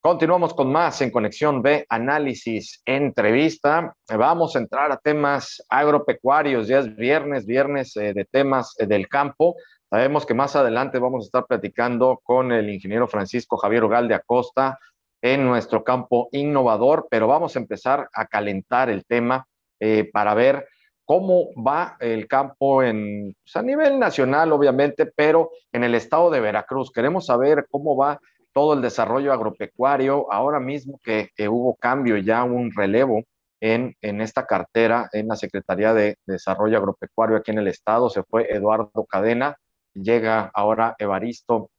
Continuamos con más en Conexión B, análisis, entrevista. Vamos a entrar a temas agropecuarios. Ya es viernes, viernes eh, de temas eh, del campo. Sabemos que más adelante vamos a estar platicando con el ingeniero Francisco Javier Ugalde Acosta en nuestro campo innovador, pero vamos a empezar a calentar el tema eh, para ver cómo va el campo en, pues, a nivel nacional, obviamente, pero en el estado de Veracruz. Queremos saber cómo va todo el desarrollo agropecuario, ahora mismo que, hubo cambio, ya un relevo en, en, esta cartera en la Secretaría de Desarrollo Agropecuario aquí en el estado, se fue Eduardo Cadena, llega ahora Evaristo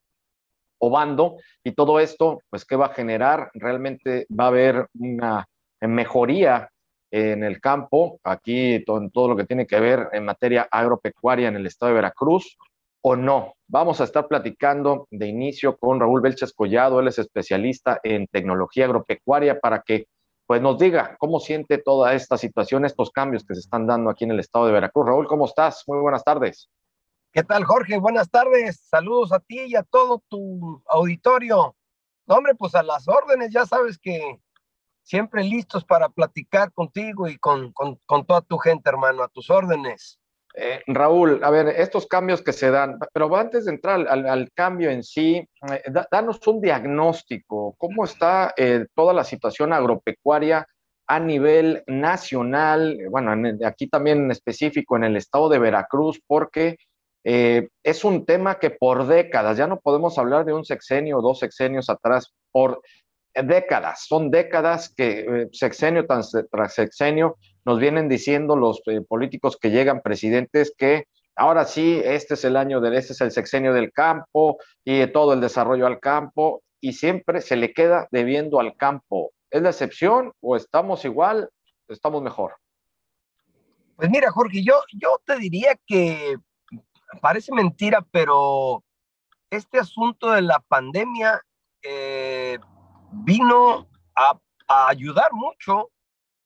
Obando, y todo esto, pues, ¿qué va a generar? Realmente va a haber una mejoría en el campo, aquí todo, todo lo que tiene que ver en materia agropecuaria en el estado de Veracruz, o no. Vamos a estar platicando de inicio con Raúl Belches Collado, él es especialista en tecnología agropecuaria para que pues nos diga cómo siente toda esta situación, estos cambios que se están dando aquí en el estado de Veracruz. Raúl, ¿cómo estás? Muy buenas tardes. ¿Qué tal, Jorge? Buenas tardes. Saludos a ti y a todo tu auditorio. hombre, pues a las órdenes, ya sabes que siempre listos para platicar contigo y con, con, con toda tu gente, hermano, a tus órdenes. Eh, Raúl, a ver, estos cambios que se dan, pero antes de entrar al, cambio en sí, eh, danos un diagnóstico, ¿cómo está eh, toda la situación agropecuaria a nivel nacional? Bueno, aquí también en específico en el estado de Veracruz, porque es un tema que por décadas, ya no podemos hablar de un sexenio o dos sexenios atrás, por décadas, son décadas que sexenio tras sexenio nos vienen diciendo los eh, políticos que llegan presidentes que ahora sí, este es el año de, este es el sexenio del campo y todo el desarrollo al campo y siempre se le queda debiendo al campo. ¿Es la excepción o estamos igual, estamos mejor? Pues mira, Jorge, yo, yo te diría que parece mentira, pero este asunto de la pandemia eh, vino a, a ayudar mucho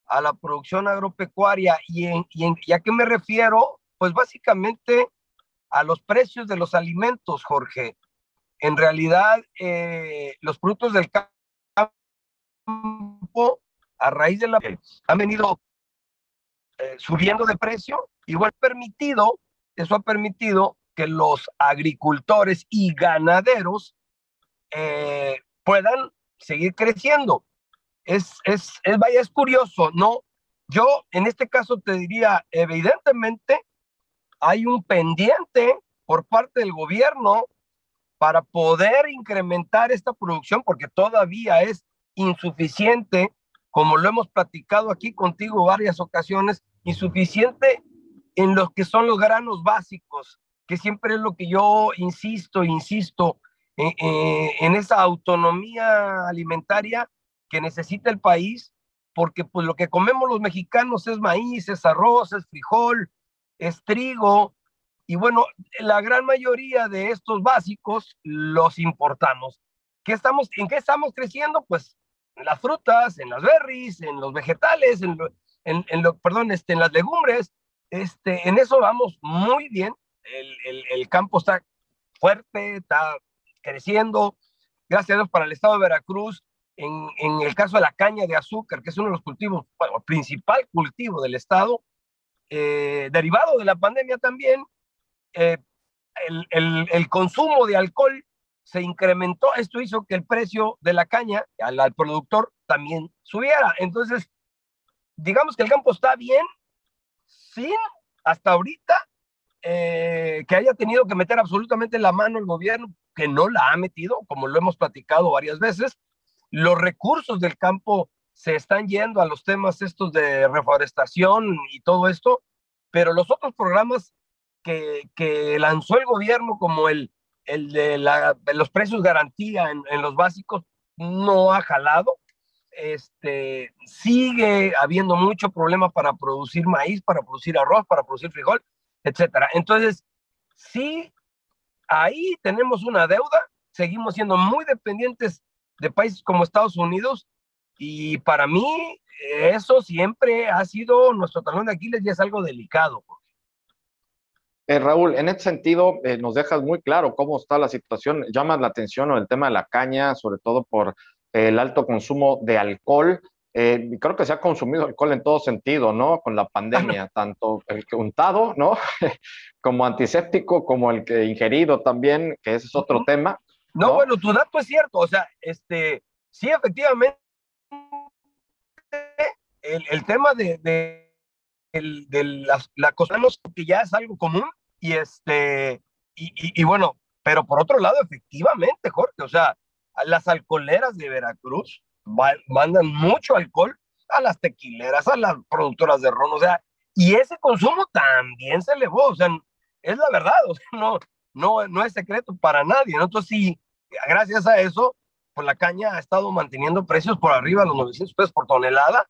a la producción agropecuaria. ¿Y, en, y, a qué me refiero? Pues básicamente a los precios de los alimentos, Jorge. En realidad, eh, los productos del campo, a raíz de la... han venido eh, subiendo de precio, igual permitido, eso ha permitido que los agricultores y ganaderos eh, puedan seguir creciendo es, es, es, vaya, es curioso, ¿no? Yo en este caso te diría, evidentemente hay un pendiente por parte del gobierno para poder incrementar esta producción, porque todavía es insuficiente, como lo hemos platicado aquí contigo varias ocasiones, insuficiente en los que son los granos básicos, que siempre es lo que yo insisto, insisto, eh, eh, en esa autonomía alimentaria que necesita el país, porque pues lo que comemos los mexicanos es maíz, es arroz, es frijol, es trigo, y bueno, la gran mayoría de estos básicos los importamos. ¿Qué estamos, ¿En qué estamos creciendo? Pues en las frutas, en las berries, en los vegetales, en, en, en lo, perdón, este, en las legumbres, este, en eso vamos muy bien. El, el, el campo está fuerte, está creciendo. Gracias a Dios para el estado de Veracruz en, en, el caso de la caña de azúcar, que es uno de los cultivos, bueno, principal cultivo del Estado, eh, derivado de la pandemia también, eh, el, el, el, consumo de alcohol se incrementó. Esto hizo que el precio de la caña al, al productor también subiera. Entonces, digamos que el campo está bien, sin hasta ahorita eh, que haya tenido que meter absolutamente la mano el gobierno, que no la ha metido, como lo hemos platicado varias veces, los recursos del campo se están yendo a los temas estos de reforestación y todo esto, pero los otros programas que, lanzó el gobierno, como el, el de, los precios garantía en, en, los básicos, no ha jalado. Este, sigue habiendo mucho problema para producir maíz, para producir arroz, para producir frijol, etcétera. Entonces, sí, ahí tenemos una deuda, seguimos siendo muy dependientes de países como Estados Unidos y para mí eso siempre ha sido nuestro talón de Aquiles y es algo delicado. Eh, Raúl, en este sentido eh, nos dejas muy claro cómo está la situación, llama la atención el tema de la caña, sobre todo por el alto consumo de alcohol. Eh, creo que se ha consumido alcohol en todo sentido, ¿no? Con la pandemia, tanto el que untado, ¿no? como antiséptico, como el que ingerido también, que ese es otro tema. No, bueno, tu dato es cierto, o sea, este, sí, efectivamente, el, tema de, de, de la, la cosa que ya es algo común, y este, y, y, bueno, pero por otro lado, efectivamente, Jorge, o sea, las alcoholeras de Veracruz mandan mucho alcohol a las tequileras, a las productoras de ron, o sea, y ese consumo también se elevó, o sea, es la verdad, o sea, no, no, no es secreto para nadie, ¿no? Entonces, sí, gracias a eso, pues la caña ha estado manteniendo precios por arriba de los 900 pesos por tonelada,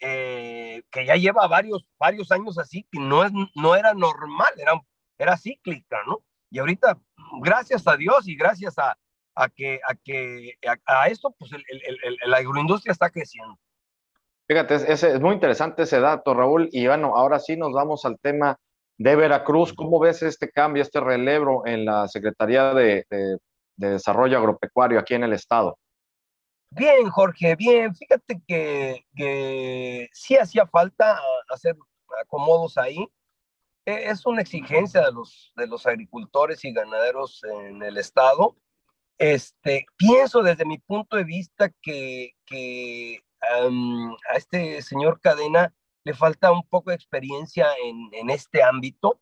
eh, que ya lleva varios, varios años así, que no, es, no era normal, era, era cíclica, ¿no? Y ahorita, gracias a Dios y gracias a, a que, a, que, a, esto, pues el, el, el, la agroindustria está creciendo. Fíjate, es, es, muy interesante ese dato, Raúl. Y bueno, ahora sí nos vamos al tema de Veracruz. ¿Cómo ves este cambio, este relevo en la Secretaría de, de, de Desarrollo Agropecuario aquí en el Estado? Bien, Jorge, bien. Fíjate que, que sí hacía falta hacer acomodos ahí. E, es una exigencia de los, de los agricultores y ganaderos en el estado. Este, pienso desde mi punto de vista que, que a este señor Cadena le falta un poco de experiencia en, en este ámbito.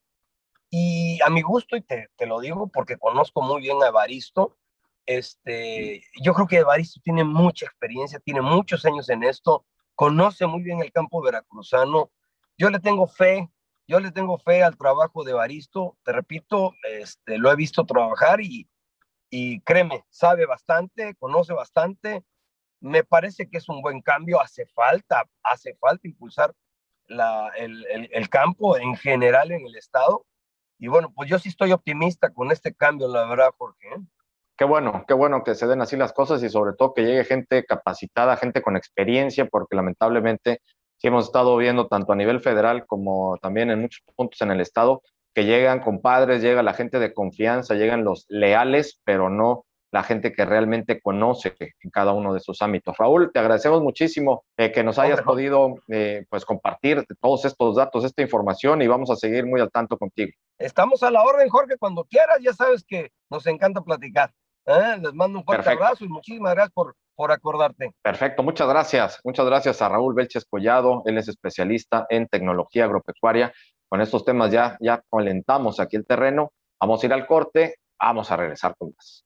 Y a mi gusto, y te, te, lo digo porque conozco muy bien a Evaristo, este, yo creo que Evaristo tiene mucha experiencia, tiene muchos años en esto, conoce muy bien el campo veracruzano. Yo le tengo fe, yo le tengo fe al trabajo de Evaristo. Te repito, este, lo he visto trabajar y, y créeme, sabe bastante, conoce bastante. Me parece que es un buen cambio. Hace falta, hace falta impulsar el campo en general en el estado. Y bueno, pues yo sí estoy optimista con este cambio, la verdad, Jorge. ¿eh? qué bueno, qué bueno que se den así las cosas y sobre todo que llegue gente capacitada, gente con experiencia, porque lamentablemente sí hemos estado viendo tanto a nivel federal como también en muchos puntos en el estado que llegan compadres, llega la gente de confianza, llegan los leales, pero no la gente que realmente conoce en cada uno de sus ámbitos. Raúl, te agradecemos muchísimo eh, que nos hayas podido eh, pues compartir todos estos datos, esta información y vamos a seguir muy al tanto contigo. Estamos a la orden, Jorge, cuando quieras, ya sabes que nos encanta platicar. ¿Eh? Les mando un fuerte Perfecto. abrazo y muchísimas gracias por, por acordarte. Perfecto, muchas gracias. Muchas gracias a Raúl Belches Collado. Él es especialista en tecnología agropecuaria. Con estos temas ya, ya calentamos aquí el terreno. Vamos a ir al corte. Vamos a regresar con más.